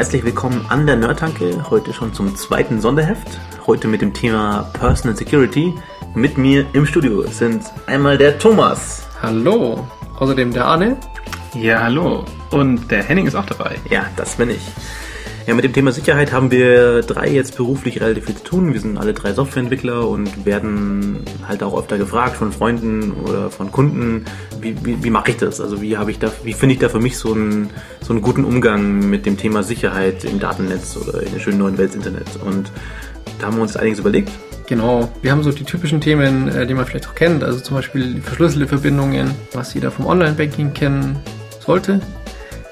Herzlich willkommen an der Nerdtanke, heute schon zum zweiten Sonderheft. Heute mit dem Thema Personal Security. Mit mir im Studio sind einmal der Thomas. Hallo. Außerdem der Arne. Ja, hallo. Und der Henning ist auch dabei. Ja, das bin ich. Ja, mit dem Thema Sicherheit haben wir drei jetzt beruflich relativ viel zu tun. Wir sind alle drei Softwareentwickler und werden halt auch öfter gefragt von Freunden oder von Kunden, wie, wie, wie mache ich das? Also wie habe ich da, wie finde ich da für mich so einen, so einen guten Umgang mit dem Thema Sicherheit im Datennetz oder in der schönen neuen Welt Internet? Und da haben wir uns einiges überlegt. Genau, wir haben so die typischen Themen, äh, die man vielleicht auch kennt, also zum Beispiel verschlüsselte Verbindungen, was jeder vom Online-Banking kennen sollte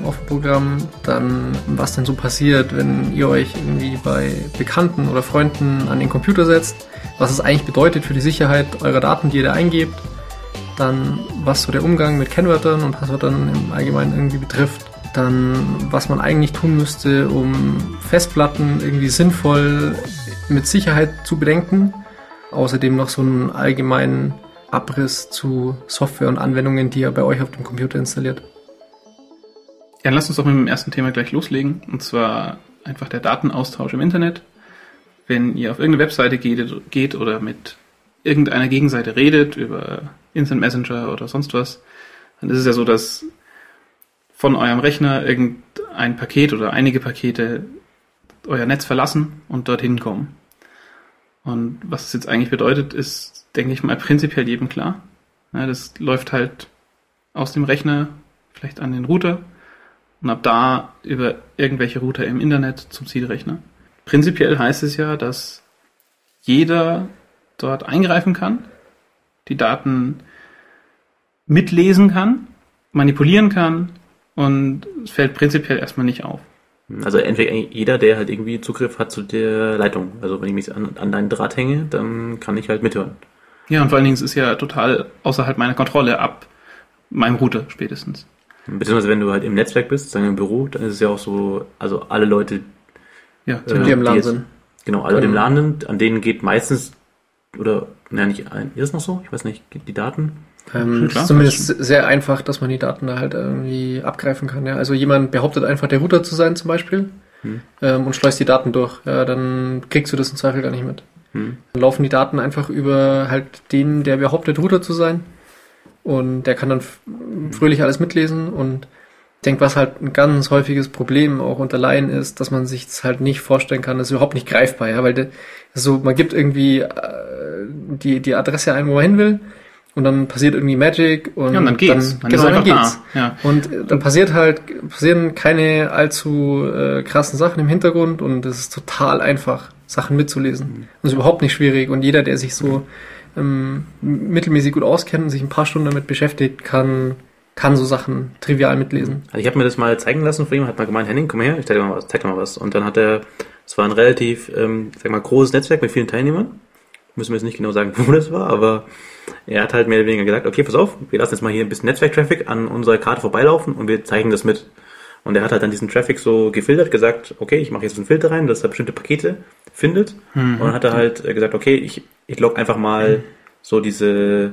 auf dem Programm, dann was denn so passiert, wenn ihr euch irgendwie bei Bekannten oder Freunden an den Computer setzt, was es eigentlich bedeutet für die Sicherheit eurer Daten, die ihr da eingebt, dann was so der Umgang mit Kennwörtern und Passwörtern im Allgemeinen irgendwie betrifft, dann was man eigentlich tun müsste, um Festplatten irgendwie sinnvoll mit Sicherheit zu bedenken, außerdem noch so einen allgemeinen Abriss zu Software und Anwendungen, die ihr bei euch auf dem Computer installiert. Ja, lass uns doch mit dem ersten Thema gleich loslegen. Und zwar einfach der Datenaustausch im Internet. Wenn ihr auf irgendeine Webseite geht, geht oder mit irgendeiner Gegenseite redet über Instant Messenger oder sonst was, dann ist es ja so, dass von eurem Rechner irgendein Paket oder einige Pakete euer Netz verlassen und dorthin kommen. Und was es jetzt eigentlich bedeutet, ist, denke ich mal, prinzipiell jedem klar. Ja, das läuft halt aus dem Rechner vielleicht an den Router und ab da über irgendwelche Router im Internet zum Zielrechner. Prinzipiell heißt es ja, dass jeder dort eingreifen kann, die Daten mitlesen kann, manipulieren kann und es fällt prinzipiell erstmal nicht auf. Also entweder jeder, der halt irgendwie Zugriff hat zu der Leitung. Also wenn ich mich an, an deinen Draht hänge, dann kann ich halt mithören. Ja, und vor allen Dingen ist es ja total außerhalb meiner Kontrolle ab meinem Router spätestens. Beziehungsweise wenn du halt im Netzwerk bist, sagen wir im Büro, dann ist es ja auch so, also alle Leute, ja, äh, die im LAN sind. Genau, alle, die im LAN sind, an denen geht meistens, oder, naja, nicht ein, ist das noch so? Ich weiß nicht, die Daten? Ähm, ist zumindest sehr einfach, dass man die Daten da halt irgendwie abgreifen kann. Ja. Also jemand behauptet einfach, der Router zu sein zum Beispiel hm. ähm, und schleust die Daten durch. Ja, dann kriegst du das im Zweifel gar nicht mit. Hm. Dann laufen die Daten einfach über halt den, der behauptet, Router zu sein. Und der kann dann fröhlich alles mitlesen und ich denke, was halt ein ganz häufiges Problem auch unter Laien ist, dass man sich das halt nicht vorstellen kann, das ist überhaupt nicht greifbar, ja, weil de, so, man gibt irgendwie äh, die, die Adresse ein, wo man hin will, und dann passiert irgendwie Magic und, ja, und dann geht's. Dann, genau, dann geht's. Da. Ja. Und dann passiert halt, passieren keine allzu äh, krassen Sachen im Hintergrund und es ist total einfach, Sachen mitzulesen. Mhm. Das ist überhaupt nicht schwierig und jeder, der sich so ähm, mittelmäßig gut auskennt und sich ein paar Stunden damit beschäftigt, kann, kann so Sachen trivial mitlesen. Also ich habe mir das mal zeigen lassen von ihm, hat mal gemeint, Henning, komm her, ich zeig dir mal was, zeig dir mal was. Und dann hat er, es war ein relativ, ähm, sag mal, großes Netzwerk mit vielen Teilnehmern. Müssen wir jetzt nicht genau sagen, wo das war, aber er hat halt mehr oder weniger gesagt, okay, pass auf, wir lassen jetzt mal hier ein bisschen Netzwerk-Traffic an unserer Karte vorbeilaufen und wir zeichnen das mit. Und er hat halt dann diesen Traffic so gefiltert, gesagt, okay, ich mache jetzt einen Filter rein, dass er bestimmte Pakete findet. Mhm. Und dann hat er halt äh, gesagt, okay, ich, ich log einfach mal mhm. so diese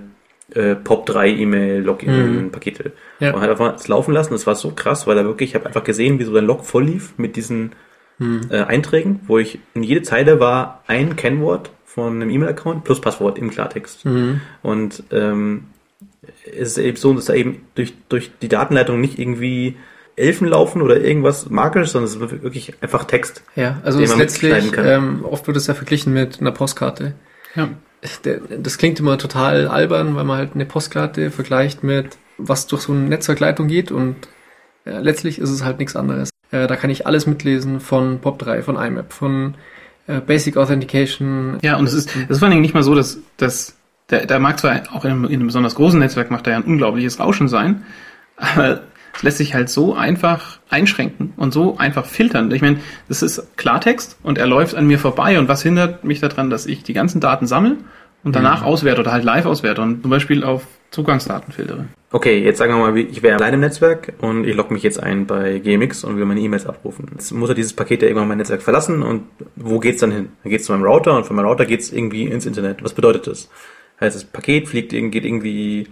äh, POP3-E-Mail-Login-Pakete. Mhm. Ja. Und hat einfach es laufen lassen. Das war so krass, weil er wirklich, ich habe einfach gesehen, wie so sein Log voll lief mit diesen mhm. äh, Einträgen, wo ich in jede Zeile war ein Kennwort von einem E-Mail-Account plus Passwort im Klartext. Mhm. Und ähm, es ist eben so, dass da eben durch, durch die Datenleitung nicht irgendwie Elfen laufen oder irgendwas Magisches, sondern es ist wirklich einfach Text. Ja, also es ist letztlich, ähm, oft wird es ja verglichen mit einer Postkarte. Ja. Das klingt immer total albern, weil man halt eine Postkarte vergleicht mit, was durch so eine Netzwerkleitung geht und ja, letztlich ist es halt nichts anderes. Äh, da kann ich alles mitlesen von POP3, von IMAP, von äh, Basic Authentication. Ja, und es ist, es ist vor allem nicht mal so, dass, dass der, der mag zwar auch in einem, in einem besonders großen Netzwerk macht er ja ein unglaubliches Rauschen sein, aber es lässt sich halt so einfach einschränken und so einfach filtern. Ich meine, das ist Klartext und er läuft an mir vorbei und was hindert mich daran, dass ich die ganzen Daten sammle und danach mhm. auswerte oder halt live auswerte und zum Beispiel auf Zugangsdaten filtere. Okay, jetzt sagen wir mal, ich wäre allein im Netzwerk und ich logge mich jetzt ein bei GMX und will meine E-Mails abrufen. Jetzt muss er dieses Paket ja irgendwann mein Netzwerk verlassen und wo geht's dann hin? Dann geht's zu meinem Router und von meinem Router geht's irgendwie ins Internet. Was bedeutet das? Heißt, das Paket fliegt, geht irgendwie,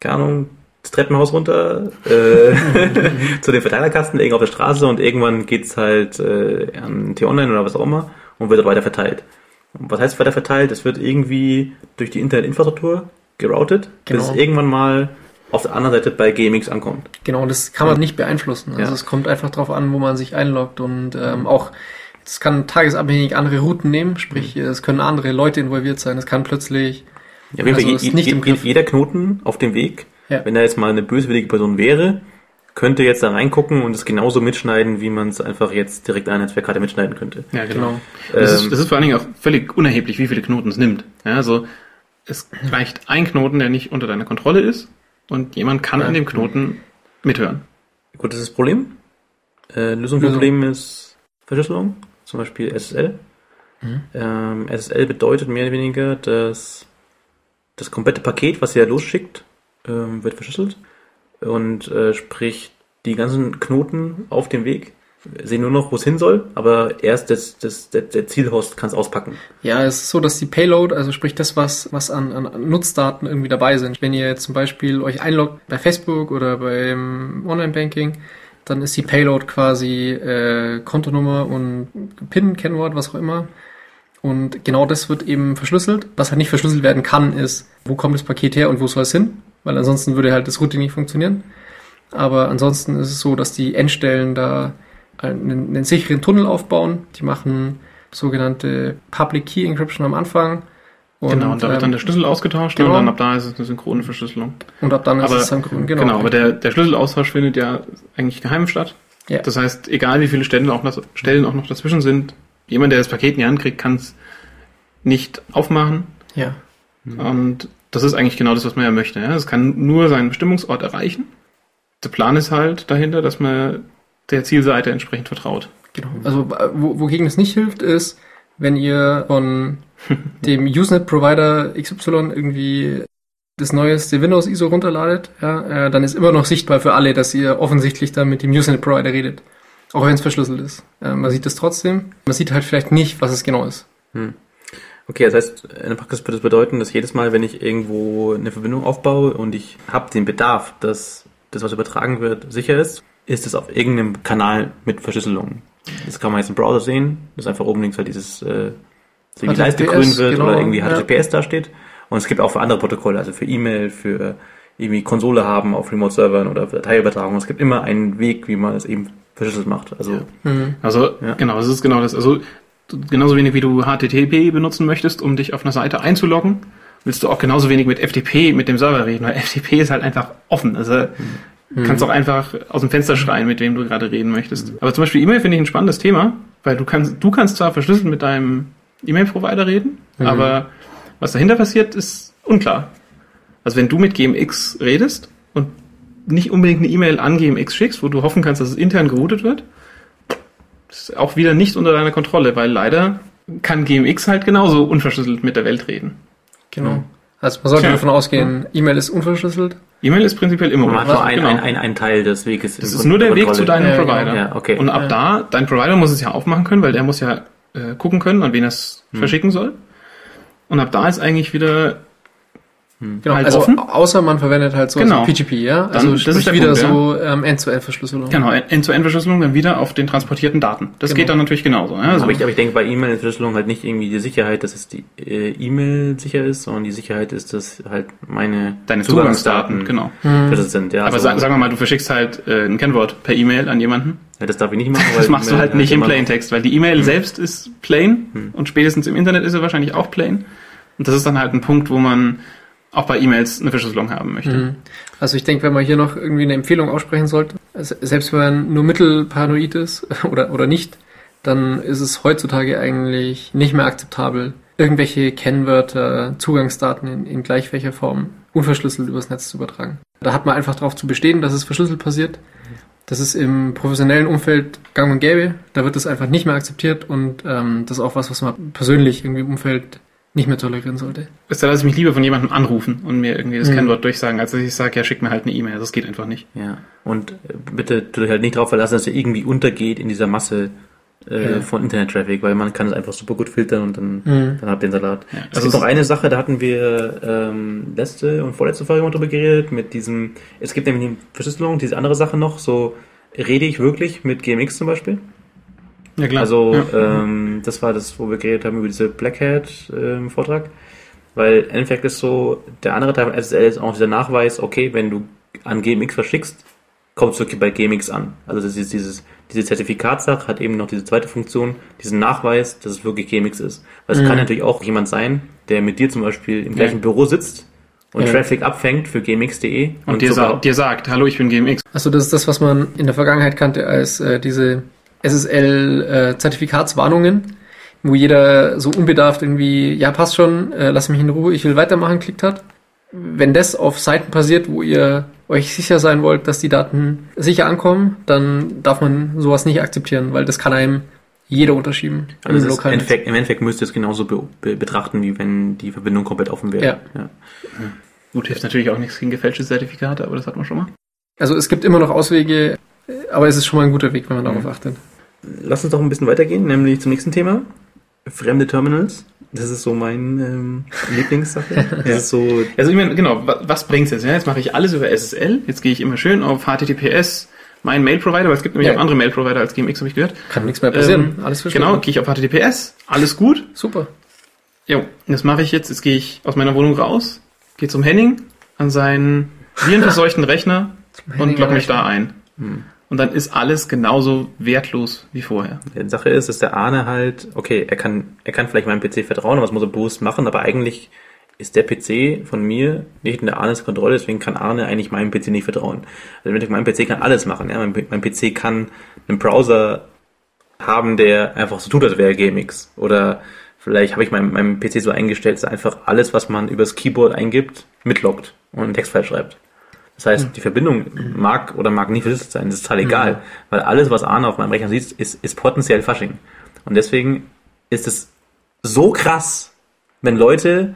keine Ahnung, das Treppenhaus runter äh, zu den Verteilerkasten, irgendwo auf der Straße und irgendwann geht's halt äh, an T-Online oder was auch immer und wird weiter verteilt. Und was heißt weiter verteilt? Es wird irgendwie durch die Internetinfrastruktur geroutet, bis es Genau. irgendwann mal auf der anderen Seite bei GMX ankommt. Genau, das kann man nicht beeinflussen. Also Ja. es kommt einfach darauf an, wo man sich einloggt und ähm, auch es kann tagesabhängig andere Routen nehmen, sprich Mhm. es können andere Leute involviert sein. Es kann plötzlich Ja, Also je- nicht je- im Griff. jeder Knoten auf dem Weg, Ja. wenn da jetzt mal eine böswillige Person wäre, könnte jetzt da reingucken und es genauso mitschneiden, wie man es einfach jetzt direkt an einer Netzwerkkarte mitschneiden könnte. Ja, genau. Das, Ähm, ist, das ist vor allen Dingen auch völlig unerheblich, wie viele Knoten es nimmt. Ja, also es reicht ein Knoten, der nicht unter deiner Kontrolle ist und jemand kann Ja. an dem Knoten mithören. Gut, das ist das Problem. Äh, Lösung vom Problem ist Verschlüsselung, zum Beispiel SSL. Mhm. Ähm, SSL bedeutet mehr oder weniger, dass das komplette Paket, was ihr losschickt, ähm, wird verschlüsselt. Und äh, sprich, die ganzen Knoten auf dem Weg sehen nur noch, wo es hin soll, aber erst das, das, der, der Zielhost kann es auspacken. Ja, es ist so, dass die Payload, also sprich das, was, was an, an Nutzdaten irgendwie dabei sind. Wenn ihr zum Beispiel euch einloggt bei Facebook oder beim Online-Banking, dann ist die Payload quasi äh, Kontonummer und PIN, Kennwort, was auch immer. Und genau das wird eben verschlüsselt. Was halt nicht verschlüsselt werden kann, ist, wo kommt das Paket her und wo soll es hin? Weil ansonsten würde halt das Routing nicht funktionieren. Aber ansonsten ist es so, dass die Endstellen da einen, einen sicheren Tunnel aufbauen. Die machen sogenannte Public Key Encryption am Anfang. Und, genau, und da wird dann ähm, der Schlüssel ausgetauscht genau. und dann ab da ist es eine synchrone Verschlüsselung. und ab dann ist aber, es synchron. genau, Genau, aber der, der Schlüsselaustausch findet ja eigentlich geheim statt. Ja. Das heißt, egal wie viele Stellen auch, noch, Stellen auch noch dazwischen sind, jemand, der das Paket in die Hand kriegt, kann es nicht aufmachen. ja. Und das ist eigentlich genau das, was man ja möchte. Ja? Es kann nur seinen Bestimmungsort erreichen. Der Plan ist halt dahinter, dass man der Zielseite entsprechend vertraut. Genau. Also äh, wo, wogegen es nicht hilft, ist, wenn ihr von dem Usenet-Provider XY irgendwie das neueste Windows ISO runterladet, ja, äh, dann ist immer noch sichtbar für alle, dass ihr offensichtlich da mit dem Usenet-Provider redet. Auch wenn es verschlüsselt ist. Äh, man sieht es trotzdem. Man sieht halt vielleicht nicht, was es genau ist. Okay, das heißt, in der Praxis würde das bedeuten, dass jedes Mal, wenn ich irgendwo eine Verbindung aufbaue und ich habe den Bedarf, dass das, was übertragen wird, sicher ist, ist es auf irgendeinem Kanal mit Verschlüsselung. Das kann man jetzt im Browser sehen, dass einfach oben links halt dieses äh, so irgendwie HTTPS, Leiste grün wird genau, oder irgendwie ja. HTTPS da steht. Und es gibt auch für andere Protokolle, also für E-Mail, für irgendwie Konsole haben auf Remote-Servern oder für Dateiübertragung. Es gibt immer einen Weg, wie man es eben verschlüsselt macht. Also Mhm. Also, Ja. genau, das ist genau das. Also, genauso wenig wie du HTTP benutzen möchtest, um dich auf einer Seite einzuloggen, willst du auch genauso wenig mit FTP mit dem Server reden, weil FTP ist halt einfach offen. Also, du kannst auch einfach aus dem Fenster schreien, mit wem du gerade reden möchtest. Aber zum Beispiel E-Mail finde ich ein spannendes Thema, weil du kannst, du kannst zwar verschlüsselt mit deinem E-Mail-Provider reden, aber was dahinter passiert, ist unklar. Also wenn du mit GMX redest und nicht unbedingt eine E-Mail an GMX schickst, wo du hoffen kannst, dass es intern geroutet wird, ist auch wieder nicht unter deiner Kontrolle, weil leider kann GMX halt genauso unverschlüsselt mit der Welt reden. Genau. Also man sollte Tja. davon ausgehen, E-Mail ist unverschlüsselt. E-Mail ist prinzipiell immer man hat unverschlüsselt, nur ein, genau. ein, ein, ein Teil des Weges. Das ist nur der Weg zu Kontrolle. deinem Ja. Provider. Ja, okay. Und ab Ja. da, dein Provider muss es ja aufmachen können, weil der muss ja äh, gucken können, an wen er es Hm. verschicken soll. Und ab da ist eigentlich wieder Genau, Halt also offen? außer man verwendet halt so Genau. PGP, ja. Dann- Also das ist der wieder Punkt, so ähm, End-zu-End-Verschlüsselung. genau End-zu-End-Verschlüsselung dann wieder auf den transportierten Daten. Das Genau. geht dann natürlich genauso. Ja? Also, aber, ich, aber ich denke bei E-Mail-Verschlüsselung halt nicht irgendwie die Sicherheit, dass es die äh, E-Mail sicher ist, sondern die Sicherheit ist, dass halt meine deine Zugangsdaten, genau. verschlüsselt sind. Ja, Aber also, sag, sagen wir mal, du verschickst halt äh, ein Kennwort per E-Mail an jemanden. ja, das darf ich nicht machen. weil Das machst du halt nicht im Plaintext, weil die E-Mail selbst ist plain und spätestens im Internet ist sie wahrscheinlich auch plain. Und das ist dann halt ein Punkt, wo man auch bei E-Mails eine Verschlüsselung haben möchte. Mhm. Also ich denke, wenn man hier noch irgendwie eine Empfehlung aussprechen sollte, also selbst wenn man nur mittelparanoid ist oder, oder nicht, dann ist es heutzutage eigentlich nicht mehr akzeptabel, irgendwelche Kennwörter, Zugangsdaten in, in gleich welcher Form unverschlüsselt übers Netz zu übertragen. Da hat man einfach darauf zu bestehen, dass es verschlüsselt passiert. Das ist im professionellen Umfeld gang und gäbe. Da wird es einfach nicht mehr akzeptiert und ähm, das ist auch was, was man persönlich irgendwie im Umfeld nicht mehr tolerieren sollte. Ist da lasse ich mich lieber von jemandem anrufen und mir irgendwie das Mhm. Kennwort durchsagen, als dass ich sage, ja, schick mir halt eine E-Mail. Das geht einfach nicht. Ja, und bitte tu dich halt nicht darauf verlassen, dass er irgendwie untergeht in dieser Masse äh, Ja. von Internet-Traffic, weil man kann es einfach super gut filtern und dann, Mhm. dann habt ihr den Salat. Ja, Es gibt noch eine Sache, da hatten wir ähm, letzte und vorletzte Folge mal drüber geredet, mit diesem, es gibt nämlich die Verschlüsselung, diese andere Sache noch, so rede ich wirklich mit GMX zum Beispiel. Ja, klar. Also ja. ähm, das war das, wo wir geredet haben über diese Black Hat ähm, Vortrag. Weil im Endeffekt ist so, der andere Teil von SSL ist auch dieser Nachweis, okay, wenn du an GMX verschickst, kommt es wirklich bei GMX an. Also das ist dieses, diese Zertifikatssache hat eben noch diese zweite Funktion, diesen Nachweis, dass es wirklich GMX ist. Weil es Mhm. kann natürlich auch jemand sein, der mit dir zum Beispiel im gleichen Büro sitzt und Ja. Traffic abfängt für gmx.de und dir, sogar- sa dir sagt, hallo, ich bin GMX. Also das ist das, was man in der Vergangenheit kannte als äh, diese SSL-Zertifikatswarnungen, wo jeder so unbedarft irgendwie, ja passt schon, äh, lass mich in Ruhe, ich will weitermachen, klickt hat. Wenn das auf Seiten passiert, wo ihr euch sicher sein wollt, dass die Daten sicher ankommen, dann darf man sowas nicht akzeptieren, weil das kann einem jeder unterschieben. Also im, Netz. Endeffekt, im Endeffekt müsst ihr es genauso be be betrachten, wie wenn die Verbindung komplett offen wäre. Ja. Ja. Gut, hilft natürlich auch nichts gegen gefälschte Zertifikate, aber das hat man schon mal. Also es gibt immer noch Auswege, äh, aber es ist schon mal ein guter Weg, wenn man darauf Mhm. achtet. Lass uns doch ein bisschen weitergehen, nämlich zum nächsten Thema. Fremde Terminals. Das ist so mein ähm, Lieblingssache. Das ist so, Also ich meine, genau, wa- was bringt's jetzt? Ja, jetzt mache ich alles über SSL. Jetzt gehe ich immer schön auf HTTPS, mein Mail-Provider, weil es gibt nämlich Ja. auch andere Mail-Provider als GMX, habe ich gehört. Kann nichts mehr passieren. Ähm, Alles verschwunden. Genau, gehe ich auf HTTPS, alles gut. Super. Jo, das mache ich jetzt. Jetzt gehe ich aus meiner Wohnung raus, gehe zum Henning an seinen virenverseuchten Rechner und logge mich da ein. Hm. Und dann ist alles genauso wertlos wie vorher. die Sache ist, dass der Arne halt, okay, er kann, er kann vielleicht meinem PC vertrauen, das muss er bewusst machen, aber eigentlich ist der PC von mir nicht in der Arnes Kontrolle, deswegen kann Arne eigentlich meinem PC nicht vertrauen. Also mein PC kann alles machen, ja, mein, mein PC kann einen Browser haben, der einfach so tut, als wäre GMX. Oder vielleicht habe ich meinem, meinem PC so eingestellt, dass einfach alles, was man übers Keyboard eingibt, mitloggt und einen Textfile schreibt. Das heißt, die Verbindung mag oder mag nicht verschlüsselt sein, das ist total egal, weil alles, was Arne auf meinem Rechner sieht, ist, ist potenziell Phishing. Und deswegen ist es so krass, wenn Leute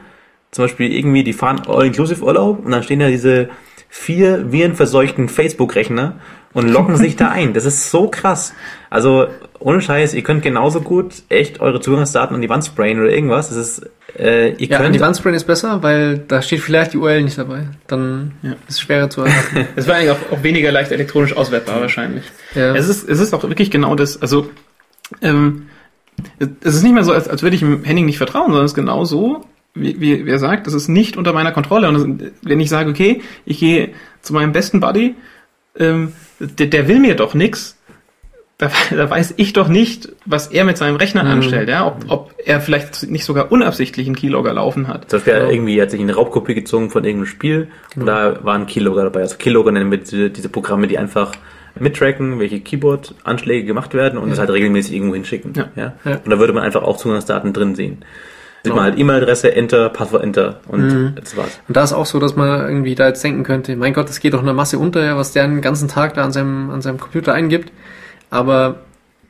zum Beispiel irgendwie, die fahren All-Inclusive-Urlaub und dann stehen da diese vier virenverseuchten Facebook-Rechner und loggen sich da ein. Das ist so krass. Also, ohne Scheiß, ihr könnt genauso gut echt eure Zugangsdaten an die Wand sprayen oder irgendwas. Das ist, äh, ihr Ja, könnt, die Wandspray ist besser, weil da steht vielleicht die URL nicht dabei. Dann Ja. ist es schwerer zu erraten. Es war eigentlich auch, auch weniger leicht elektronisch auswertbar wahrscheinlich. ja. Es ist, es ist auch wirklich genau das, also ähm, es ist nicht mehr so, als, als würde ich dem Henning nicht vertrauen, sondern es ist genau so, wie, wie, wie er sagt, das ist nicht unter meiner Kontrolle. Und wenn ich sage, okay, ich gehe zu meinem besten Buddy, ähm, der, der will mir doch nix, da, da weiß ich doch nicht, was er mit seinem Rechner Mhm. anstellt, ja, ob, ob er vielleicht nicht sogar unabsichtlich einen Keylogger laufen hat. Zum Beispiel Genau. irgendwie hat sich eine Raubkopie gezogen von irgendeinem Spiel und da war ein Keylogger dabei. Also Keylogger nennen wir diese, diese Programme, die einfach mittracken, welche Keyboard-Anschläge gemacht werden und das halt regelmäßig irgendwo hinschicken. Ja. Ja. Ja. Und da würde man einfach auch Zugangsdaten drin sehen. Sieht Genau. man halt E-Mail-Adresse, Enter, Passwort, Enter und das war's. Und da ist auch so, dass man irgendwie da jetzt denken könnte, mein Gott, das geht doch einer Masse unter, ja, was der den ganzen Tag da an seinem, an seinem Computer eingibt. Aber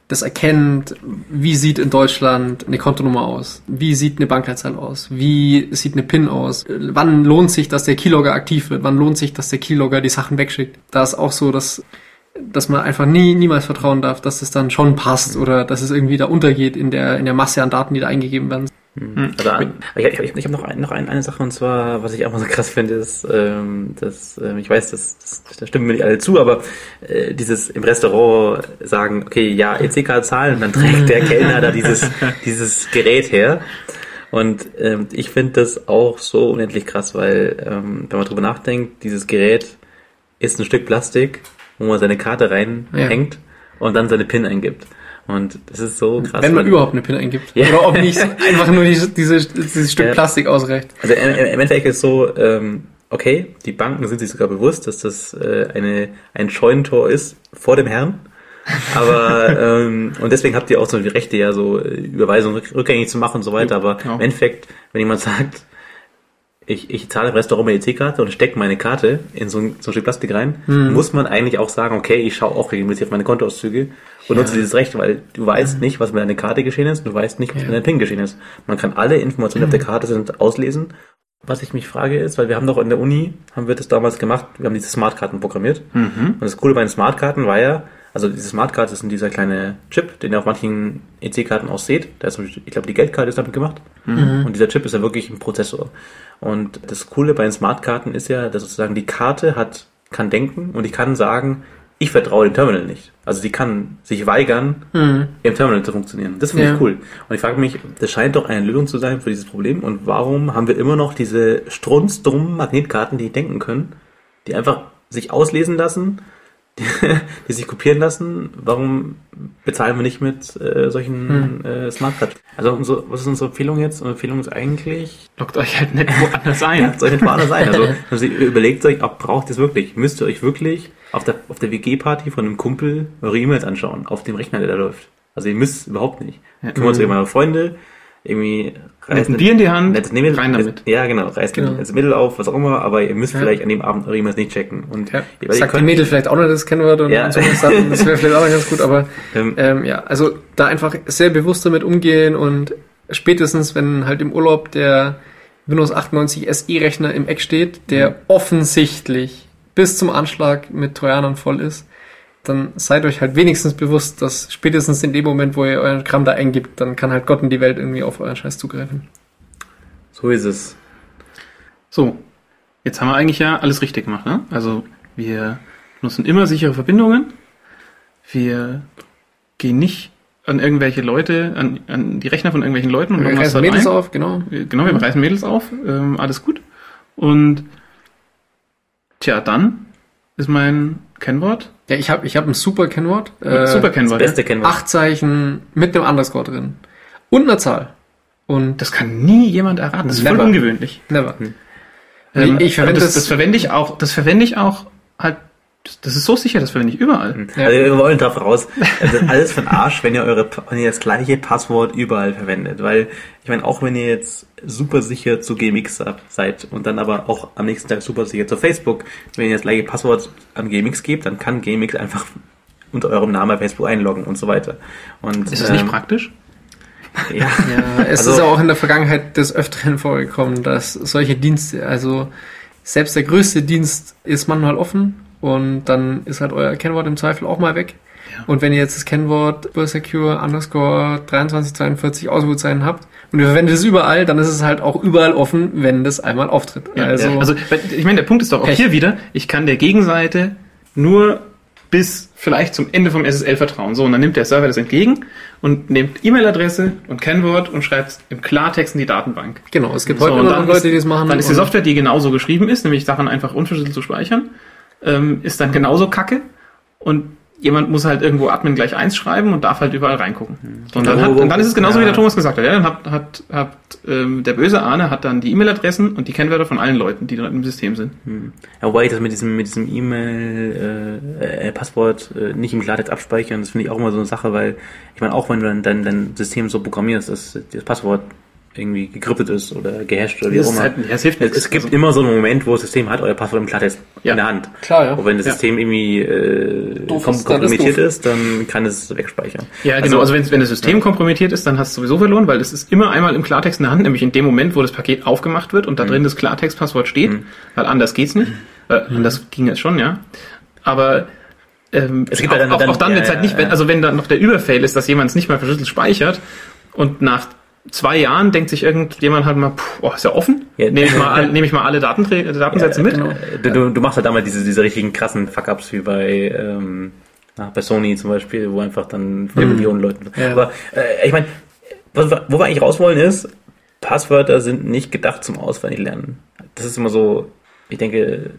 das erkennt, wie sieht in Deutschland eine Kontonummer aus? Wie sieht eine Bankleitzahl aus? Wie sieht eine PIN aus? Wann lohnt sich, dass der Keylogger aktiv wird? Wann lohnt sich, dass der Keylogger die Sachen wegschickt? Da ist auch so, dass, dass man einfach nie, niemals vertrauen darf, dass es dann schon passt oder dass es irgendwie da untergeht in der, in der Masse an Daten, die da eingegeben werden. Also, an- ich ich, ich, habe noch, ein, noch ein, eine Sache und zwar, was ich einfach so krass finde, ist, ähm, dass ähm, ich weiß, das, das, das stimmen mir nicht alle zu, aber äh, dieses im Restaurant sagen, okay, ja, EC-Karte zahlen, und dann trägt der Kellner da dieses, dieses Gerät her. Und ähm, ich finde das auch so unendlich krass, weil ähm, wenn man drüber nachdenkt, dieses Gerät ist ein Stück Plastik, wo man seine Karte reinhängt und dann seine PIN eingibt. Und das ist so krass. Wenn man überhaupt eine PIN eingibt. Ja. Oder ob nicht einfach nur diese, diese, dieses Stück Ja. Plastik ausreicht. Also im, Endeffekt ist so, ähm, okay, die Banken sind sich sogar bewusst, dass das äh, eine, ein Scheunentor ist vor dem Herrn. Aber ähm, und deswegen habt ihr auch so die Rechte, ja, so äh, Überweisungen rück- rückgängig zu machen und so weiter. Aber Genau. im Endeffekt, wenn jemand sagt, ich, ich zahle im Restaurant meine EC-Karte und stecke meine Karte in so ein, so ein Stück Plastik rein, muss man eigentlich auch sagen, okay, ich schaue auch regelmäßig auf meine Kontoauszüge und nutze dieses Recht, weil du weißt nicht, was mit deiner Karte geschehen ist, du weißt nicht, was mit deiner PIN geschehen ist. Man kann alle Informationen, auf der Karte sind, auslesen. Was ich mich frage ist, weil wir haben doch in der Uni, haben wir das damals gemacht, wir haben diese Smartkarten programmiert. Und das Coole bei den Smartkarten war ja, Also diese Smartcard ist dieser kleine Chip, den ihr auf manchen EC-Karten auch seht. Da ist ich glaube, die Geldkarte ist damit gemacht. Und dieser Chip ist ja wirklich ein Prozessor. Und das Coole bei den Smartkarten ist ja, dass sozusagen die Karte hat, kann denken und ich kann sagen, ich vertraue dem Terminal nicht. Also die kann sich weigern, Mhm. im Terminal zu funktionieren. Das finde Ja. ich cool. Und ich frage mich, das scheint doch eine Lösung zu sein für dieses Problem. Und warum haben wir immer noch diese strunzdummen Magnetkarten, die denken können, die einfach sich auslesen lassen, die, die sich kopieren lassen? Warum bezahlen wir nicht mit äh, solchen äh, Smartcards? Also unsere, was ist unsere Empfehlung jetzt? Unsere Empfehlung ist eigentlich, Lockt euch halt nicht woanders ein. ja, soll nicht woanders sein. Also, also überlegt euch, ob braucht ihr es wirklich? Müsst ihr euch wirklich auf der, auf der WG-Party von einem Kumpel eure E-Mails anschauen, auf dem Rechner, der da läuft? Also ihr müsst überhaupt nicht. Ja. Kümmert euch um eure Freunde, irgendwie Nehmt ein Bier in die Hand, nettes Nebel, rein damit. Ja, genau, reißt Genau. das Mittel auf, was auch immer, aber ihr müsst Ja. vielleicht an dem Abend E-Mails nicht checken. Und Ja. ihr Sagt die könnt, Mädel vielleicht auch noch das Kennwort und, Ja. und so was dann, das wäre vielleicht auch noch ganz gut, aber ähm, ähm, ja, also da einfach sehr bewusst damit umgehen und spätestens, wenn halt im Urlaub der Windows 98 SE-Rechner im Eck steht, der Mhm. offensichtlich bis zum Anschlag mit Trojanern voll ist, dann seid euch halt wenigstens bewusst, dass spätestens in dem Moment, wo ihr euren Kram da eingibt, dann kann halt Gott und die Welt irgendwie auf euren Scheiß zugreifen. so ist es. So, jetzt haben wir eigentlich ja alles richtig gemacht. Ne? Also wir nutzen immer sichere Verbindungen. Wir gehen nicht an irgendwelche Leute, an, an die Rechner von irgendwelchen Leuten und Wir reißen Mädels ein. auf, genau. Genau, wir reißen Mädels auf. Ähm, alles gut. Und tja, dann ist mein Kennwort. Ja, ich habe ich hab ein super Kennwort. Äh, Super Kennwort. Beste ja. Kennwort. Acht Zeichen mit einem Underscore drin. Und einer Zahl. Und Das kann nie jemand erraten. Das ist voll ungewöhnlich. never. Ähm, ich verwende das, das, das verwende ich auch. Das verwende ich auch halt. Das, das ist so sicher. Das verwende ich überall. Ja. Also wir wollen drauf raus. Das ist alles von Arsch, wenn ihr eure, wenn ihr das gleiche Passwort überall verwendet. Weil, ich meine, auch wenn ihr jetzt super sicher zu GMX seid und dann aber auch am nächsten Tag super sicher zu Facebook, wenn ihr das gleiche Passwort an GMX gebt, dann kann GMX einfach unter eurem Namen bei Facebook einloggen und so weiter. Und, Ist das nicht ähm, praktisch? Ja. Ja, es Also- ist auch in der Vergangenheit des Öfteren vorgekommen, dass solche Dienste, also selbst der größte Dienst ist manchmal offen und dann ist halt euer Kennwort im Zweifel auch mal weg. Ja. Und wenn ihr jetzt das Kennwort Bursecure underscore 2342 Ausrufezeichen habt und ihr verwendet es überall, dann ist es halt auch überall offen, wenn das einmal auftritt. also, also weil- ich meine, der Punkt ist doch auch Pech. hier wieder, ich kann der Gegenseite nur bis vielleicht zum Ende vom SSL vertrauen. So, und dann nimmt der Server das entgegen und nimmt E-Mail-Adresse und Kennwort und schreibt im Klartext in die Datenbank. genau, es gibt So, heute noch Leute, die das machen. Dann ist die Software, die genauso geschrieben ist, nämlich Sachen einfach unverschlüsselt zu speichern, ähm, ist dann genauso kacke und jemand muss halt irgendwo Admin gleich eins schreiben und darf halt überall reingucken. So, und, dann Wo- hat, und dann ist es genauso, wie ja. der Thomas gesagt hat. Ja, dann hat, hat, hat ähm, der böse Ahne hat dann die E-Mail-Adressen und die Kennwörter von allen Leuten, die dort im System sind. Ja, wobei ich das mit diesem, mit diesem E-Mail, äh, äh, äh, nicht im Klartext abspeichern, das finde ich auch immer so eine Sache, weil ich meine, auch wenn du dann dein, dein System so programmierst, dass das Passwort irgendwie gekryptet ist oder gehasht oder wie auch ist immer. halt- ja, es hilft nichts. es gibt Also- immer so einen Moment, wo das System hat euer Passwort im Klartext Ja. in der Hand. Klar, ja. Und wenn das Ja. System irgendwie äh, Doof kom ist, dann ist kompromittiert doof. ist, dann kann es wegspeichern. Ja, genau. Also, wenn, wenn das System kompromittiert ist, dann hast du sowieso verloren, weil es ist immer einmal im Klartext in der Hand, nämlich in dem Moment, wo das Paket aufgemacht wird und da drin das Klartextpasswort steht, weil anders geht's nicht. Äh, anders ging es schon, ja. Aber ähm, Es gibt auch, ja dann- auch, dann- auch dann, ja, wenn es halt ja, nicht, wenn, ja. also wenn dann noch der Überfail ist, dass jemand es nicht mal verschlüsselt speichert und nach zwei Jahren denkt sich irgendjemand halt mal, puh, oh, ist ja offen, Ja. nehme ich mal, nehme ich mal alle Datenträ Datensätze mit. genau. Äh, Du, du, machst halt damals diese, diese richtigen krassen Fuck-Ups wie bei, ähm, na, bei Sony zum Beispiel, wo einfach dann 4 Millionen Leute. Ja. Aber äh, ich meine, wo wir eigentlich raus wollen ist, Passwörter sind nicht gedacht zum Auswendiglernen. Das ist immer so, ich denke,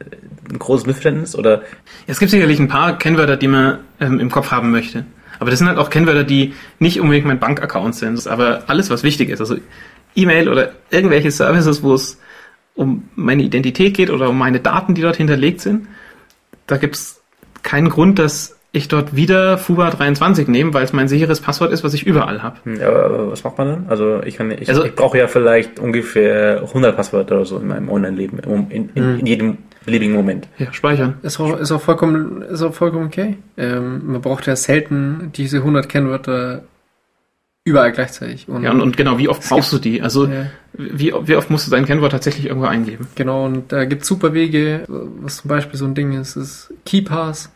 ein großes Missverständnis oder Es gibt sicherlich ein paar Kennwörter, die man ähm, im Kopf haben möchte. Aber das sind halt auch Kennwörter, die nicht unbedingt mein Bankaccount sind. Aber alles, was wichtig ist, also E-Mail oder irgendwelche Services, wo es um meine Identität geht oder um meine Daten, die dort hinterlegt sind, da gibt es keinen Grund, dass ich dort wieder FUBA23 nehme, weil es mein sicheres Passwort ist, was ich überall habe. Hm, aber was macht man dann? Also ich kann, ich, Also- ich brauche ja vielleicht ungefähr 100 Passwörter oder so in meinem Online-Leben, um- in, in, in jedem beliebigen Moment. Ja, speichern. Ist auch, ist auch vollkommen, ist auch vollkommen okay. Ähm, man braucht ja selten diese 100 Kennwörter überall gleichzeitig. Und, Ja, und, und genau, wie oft brauchst du die? Also, Ja. wie, wie oft musst du dein Kennwort tatsächlich irgendwo eingeben? Genau, und da gibt's super Wege, was zum Beispiel so ein Ding ist, ist KeyPass.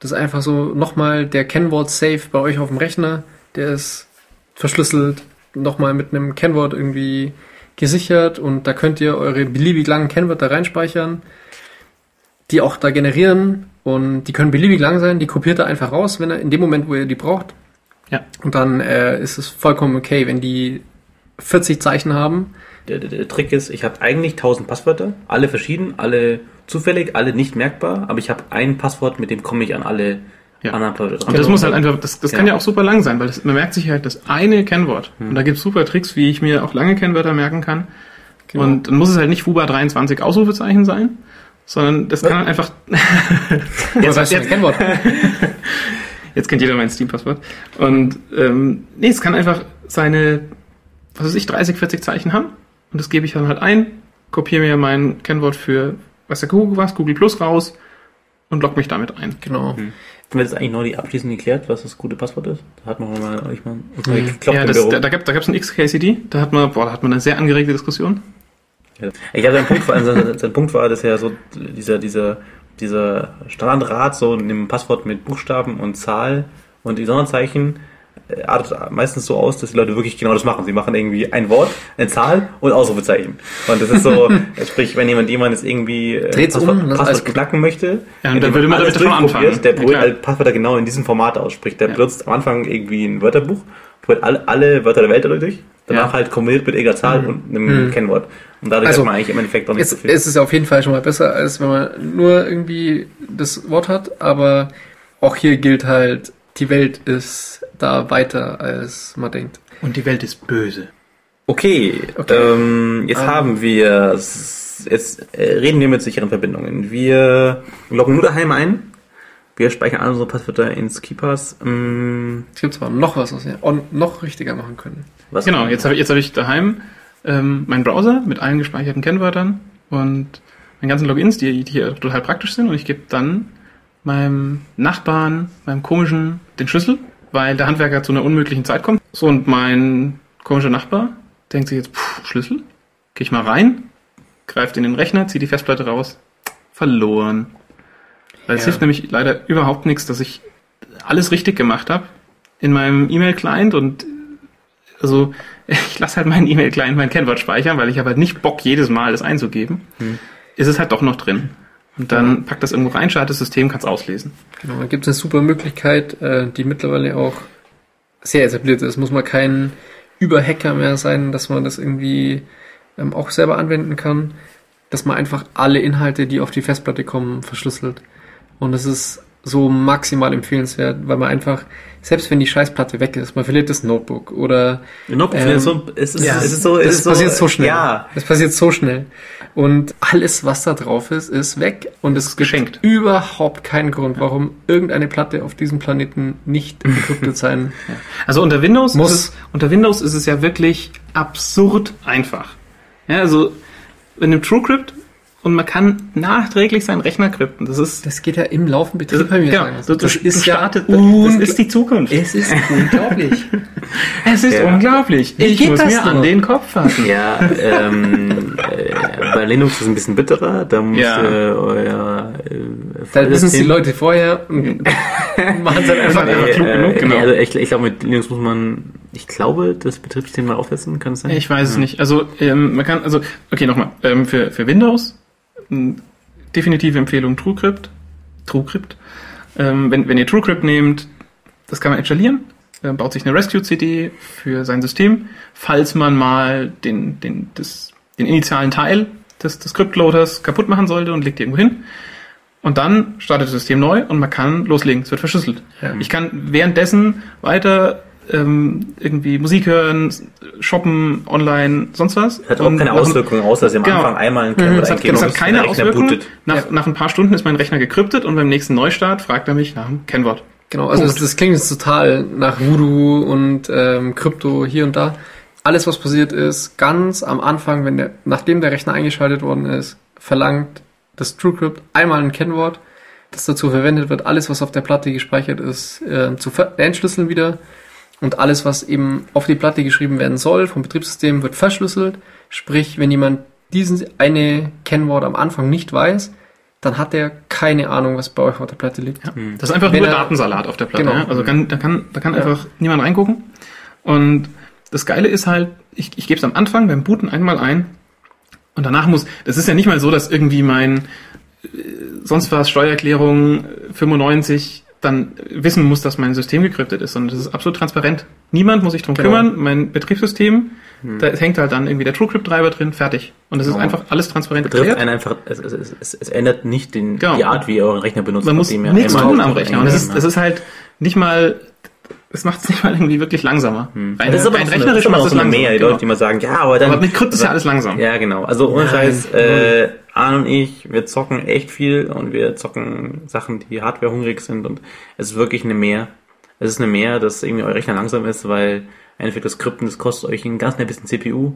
Das ist einfach so nochmal der Kennwort-Safe bei euch auf dem Rechner. Der ist verschlüsselt, nochmal mit einem Kennwort irgendwie gesichert und da könnt ihr eure beliebig langen Kennwörter reinspeichern, die auch da generieren und die können beliebig lang sein, die kopiert er einfach raus, wenn er in dem Moment, wo ihr die braucht. Ja. Und dann äh, ist es vollkommen okay, wenn die 40 Zeichen haben. Der, der, der Trick ist, ich habe eigentlich 1000 Passwörter, alle verschieden, alle zufällig, alle nicht merkbar, aber ich habe ein Passwort, mit dem komme ich an alle Ja. anderen Passwörter Und das muss halt einfach, das, das kann Ja. ja auch super lang sein, weil das, man merkt sich halt das eine Kennwort. Und da gibt's super Tricks, wie ich mir auch lange Kennwörter merken kann. Genau. Und dann muss es halt nicht FUBA 23 Ausrufezeichen sein, sondern das kann halt einfach, Jetzt, weißt du jetzt- Kennwort. jetzt kennt jeder mein Steam-Passwort. Und ähm, nee, es kann einfach seine, was weiß ich, 30, 40 Zeichen haben. Und das gebe ich dann halt ein, kopiere mir mein Kennwort für, was der Google was, Google Plus raus und log mich damit ein. Genau. Haben wir das eigentlich noch nicht abschließend geklärt, was das gute Passwort ist? Da hat man mal, ich mal, Mhm. ja, das, da, da gab es ein XKCD, da hat man, boah, da hat man eine sehr angeregte Diskussion. Ja. Ich glaube, sein Punkt, war, also sein, sein Punkt war, dass ja so dieser, dieser, dieser Standardrat so in dem Passwort mit Buchstaben und Zahl und die Sonderzeichen äh, artet meistens so aus, dass die Leute wirklich genau das machen. Sie machen irgendwie ein Wort, eine Zahl und Ausrufezeichen. Und das ist so, sprich, wenn jemand jemand jetzt irgendwie äh, Dreht's um, Passwort? Alles Passwort knacken möchte, Ja, dann würde man damit schon durchprobiert, anfangen. Der Ja, probiert klar. halt Passwörter genau in diesem Format aus. Sprich, der Ja. benutzt am Anfang irgendwie ein Wörterbuch, probiert alle, alle Wörter der Welt dadurch, danach Ja. halt kombiniert mit irgendeiner Zahl und einem Mhm. Kennwort. Und dadurch Also, hat man eigentlich im Endeffekt auch nicht Es, so viel. es ist auf jeden Fall schon mal besser, als wenn man nur irgendwie das Wort hat, aber auch hier gilt halt, die Welt ist da weiter, als man denkt. Und die Welt ist böse. Okay, Okay. Ähm, jetzt Ähm. haben wir, jetzt äh, reden wir mit sicheren Verbindungen. Wir loggen nur daheim ein. Wir speichern alle unsere Passwörter ins Keepers. Ähm, Es gibt zwar noch was, was wir noch richtiger machen können. was Genau, jetzt habe ich, jetzt hab ich daheim ähm, meinen Browser mit allen gespeicherten Kennwörtern und meinen ganzen Logins, die, die hier total praktisch sind. Und ich gebe dann meinem Nachbarn, meinem komischen, den Schlüssel, weil der Handwerker zu einer unmöglichen Zeit kommt. So, und mein komischer Nachbar denkt sich jetzt, pff, Schlüssel? Gehe ich mal rein, greift in den Rechner, zieht die Festplatte raus. Verloren. Weil es Ja. hilft nämlich leider überhaupt nichts, dass ich alles richtig gemacht habe in meinem E-Mail-Client und also ich lasse halt meinen E-Mail-Client mein Kennwort speichern, weil ich habe halt nicht Bock, jedes Mal das einzugeben. Hm. Ist es halt doch noch drin. Und dann packt das irgendwo rein, startet das System, kann es auslesen. Genau, da gibt es eine super Möglichkeit, äh, die mittlerweile auch sehr etabliert ist. Muss man kein Überhacker mehr sein, dass man das irgendwie ähm, auch selber anwenden kann, dass man einfach alle Inhalte, die auf die Festplatte kommen, verschlüsselt. Und das ist so maximal empfehlenswert, weil man einfach, selbst wenn die Scheißplatte weg ist, man verliert das Notebook oder Nope, Ähm, so, es, ist, ja, es ist so, es ist passiert so schnell. Ja, Das passiert so schnell. Und alles, was da drauf ist, ist weg. Und es gibt geschenkt. überhaupt keinen Grund, warum irgendeine Platte auf diesem Planeten nicht encrypted sein Also unter Windows, Muss. Ist es, unter Windows ist es ja wirklich absurd einfach. Ja, also in einem TrueCrypt und man kann nachträglich seinen Rechner krypten. Das ist Das geht ja im laufenden Betrieb bei mir. genau, das, das, ist ja startet, das un- ist die Zukunft. es ist unglaublich. Es ist Ja. unglaublich. Ich geht muss das mir nur? an den Kopf fassen. ja, ähm, äh, bei Linux ist es ein bisschen bitterer, da muss Ja. äh, euer äh, Da wissen es die Leute vorher und machen es dann einfach einfach nach. klug äh, genug, äh, genau. Also ich, ich glaube, mit Linux muss man, ich glaube, das Betriebssystem mal aufsetzen, kann es sein? Ich weiß es nicht. Also ähm, man kann, also okay nochmal ähm, für für Windows definitive Empfehlung TrueCrypt. TrueCrypt. Ähm, wenn wenn ihr TrueCrypt nehmt, das kann man installieren. Äh, baut sich eine Rescue-CD für sein System, falls man mal den den das, den initialen Teil des des Crypt-Loaders kaputt machen sollte und legt irgendwo hin. Und dann startet das System neu und man kann loslegen. Es wird verschlüsselt. Ja. Ich kann währenddessen weiter ähm, irgendwie Musik hören, shoppen, online, sonst was. Hat auch Und keine Auswirkungen, außer dass ihr am Genau. Anfang einmal ein Mhm, Kennwort Das hat, das hat keine Auswirkungen. bootet. Nach, Ja. nach ein paar Stunden ist mein Rechner gekryptet und beim nächsten Neustart fragt er mich nach dem Kennwort. Genau, also das, das klingt jetzt total nach Voodoo und ähm, Krypto hier und da. Alles, was passiert ist, ganz am Anfang, wenn der, nachdem der Rechner eingeschaltet worden ist, verlangt das TrueCrypt einmal ein Kennwort, das dazu verwendet wird, alles, was auf der Platte gespeichert ist, äh, zu entschlüsseln wieder. Und alles, was eben auf die Platte geschrieben werden soll vom Betriebssystem, wird verschlüsselt. Sprich, wenn jemand diesen eine Kennwort am Anfang nicht weiß, dann hat er keine Ahnung, was bei euch auf der Platte liegt. Ja. Das ist einfach Wenn nur er- Datensalat auf der Platte. Genau. Ja? Also kann, da kann, da kann Ja. einfach niemand reingucken. Und das Geile ist halt, ich, ich gebe es am Anfang beim Booten einmal ein und danach muss, das ist ja nicht mal so, dass irgendwie mein äh, sonst was Steuererklärung äh, 95 dann wissen muss, dass mein System gekryptet ist, sondern das ist absolut transparent. Niemand muss sich drum Genau. kümmern. Mein Betriebssystem, da hängt halt dann irgendwie der TrueCrypt-Treiber drin, fertig. Und es ist Genau. einfach alles transparent Betrifft erklärt. einen einfach, es, es, es, es, ändert nicht den, Genau. die Art, wie ihr euren Rechner benutzt. Man muss nichts tun am Rechner. Und es ist, es ist halt nicht mal, es macht es nicht mal irgendwie wirklich langsamer. Rein, das ist aber rein auch so eine, das ist so eine mehr, die genau. Leute, die mal sagen, ja, aber dann... Aber mit Krypt ist ja alles langsam. Ja, genau. Also ohne Scheiß, äh, Arne und ich, wir zocken echt viel und wir zocken Sachen, die hardwarehungrig sind und es ist wirklich eine Mehr. Es ist eine Mehr, dass irgendwie euer Rechner langsam ist, weil im Endeffekt das Krypten, das kostet euch ein ganz klein bisschen CPU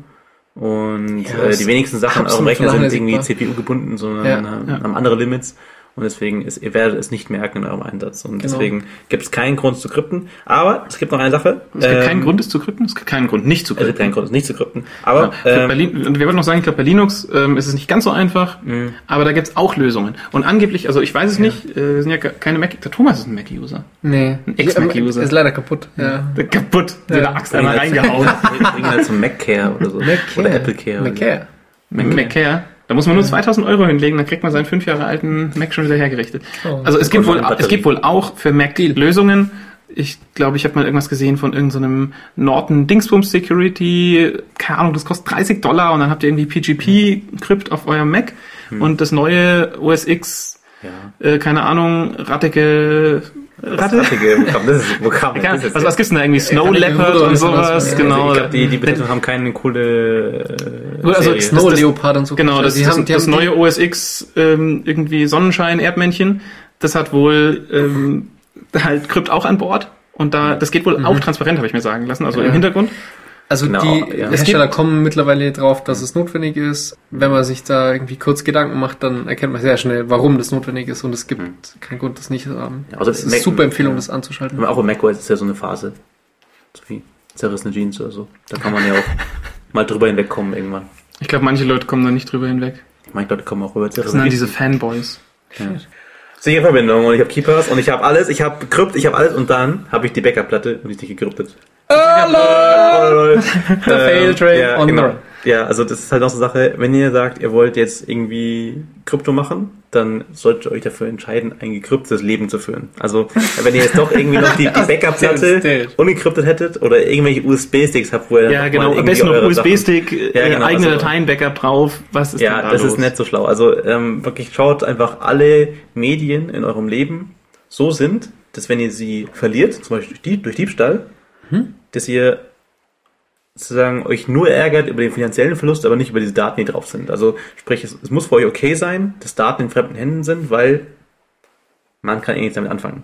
und Ja, äh, die wenigsten Sachen an eurem Rechner sind irgendwie. CPU gebunden, sondern Ja, haben, ja. haben andere Limits. Und deswegen ist, ihr werdet es nicht merken in eurem Einsatz. Und Genau. deswegen gibt es keinen Grund zu krypten. Aber es gibt noch eine Sache. Es gibt keinen Ähm, Grund, es zu krypten, es gibt keinen Grund, nicht zu Es gibt krypten. keinen Grund, es nicht zu krypten. Aber Für ähm, Berlin, und wir wollten noch sagen, ich glaube, bei Linux ähm, ist es nicht ganz so einfach, Mhm. aber da gibt's auch Lösungen. Und angeblich, also ich weiß es nicht, äh, wir sind ja ke- keine Mac, der Thomas ist ein Mac-User. Nee. Ein Ex-Mac-User. Ist leider kaputt. Ja. Kaputt, der Ja. der Axt einmal reingehauen. Wir bringen halt zum Mac Care oder so. Oder Apple Care. Mac Care. Mac, Mac Care. Da muss man nur 2000 Euro hinlegen, dann kriegt man seinen fünf Jahre alten Mac schon wieder hergerichtet. Oh. Also es gibt, wohl, es gibt wohl auch für Mac Lösungen. Ich glaube, ich habe mal irgendwas gesehen von irgendeinem Norton Dingsbums Security. Keine Ahnung, das kostet 30 Dollar und dann habt ihr irgendwie PGP-Crypt auf eurem Mac und das neue OS X, Ja. äh, keine Ahnung, rattige Ratte? Rattige, wo kam das? Wo kam Ja, das also was gibt's denn da irgendwie? Snow Leopard und oder sowas, ja. genau. Ich glaube, die, die Besetzung haben keine coole äh, Also Serie. Snow- das- Leopard und so. Genau, das, die das, haben, die das haben neue OS X ähm, irgendwie Sonnenschein Erdmännchen, das hat wohl ähm, halt Krypt auch an Bord und da das geht wohl auch transparent, habe ich mir sagen lassen, also Ja. im Hintergrund. Also Genau, die ja. Hersteller kommen mittlerweile drauf, dass es notwendig ist. Wenn man sich da irgendwie kurz Gedanken macht, dann erkennt man sehr schnell, warum das notwendig ist und es gibt keinen Grund, das nicht zu haben. Ja, also das ist Mac- super Empfehlung, ja. das anzuschalten. Aber auch im macOS ist ja so eine Phase. So wie zerrissene Jeans oder so. Da kann man ja auch mal drüber hinwegkommen irgendwann. Ich glaube, manche Leute kommen da nicht drüber hinweg. Manche Leute kommen auch über Das sind zerrissene dann diese Fanboys. Sichere Verbindung und ich habe Keepers und ich habe alles, ich habe Krypt, ich habe alles und dann habe ich die Backup-Platte und die ist nicht gekryptet. The fail train ja, on genau. Ja, also das ist halt auch so eine Sache, wenn ihr sagt, ihr wollt jetzt irgendwie Krypto machen, dann solltet ihr euch dafür entscheiden, ein gekryptetes Leben zu führen. Also wenn ihr jetzt doch irgendwie noch die, die Backup-Platte ungekryptet hättet oder irgendwelche USB-Sticks habt, wo ihr dann Ja, doch genau. mal Am besten noch USB-Stick, Ja, äh, genau, eigene also- Dateien-Backup drauf. Was ist Ja, da das los? ist nicht so schlau. Also ähm, wirklich schaut einfach alle Medien in eurem Leben so sind, dass wenn ihr sie verliert, zum Beispiel durch, Dieb, durch Diebstahl, dass ihr sozusagen euch nur ärgert über den finanziellen Verlust, aber nicht über diese Daten, die drauf sind. Also sprich, es, es muss für euch okay sein, dass Daten in fremden Händen sind, weil man kann eh nichts damit anfangen.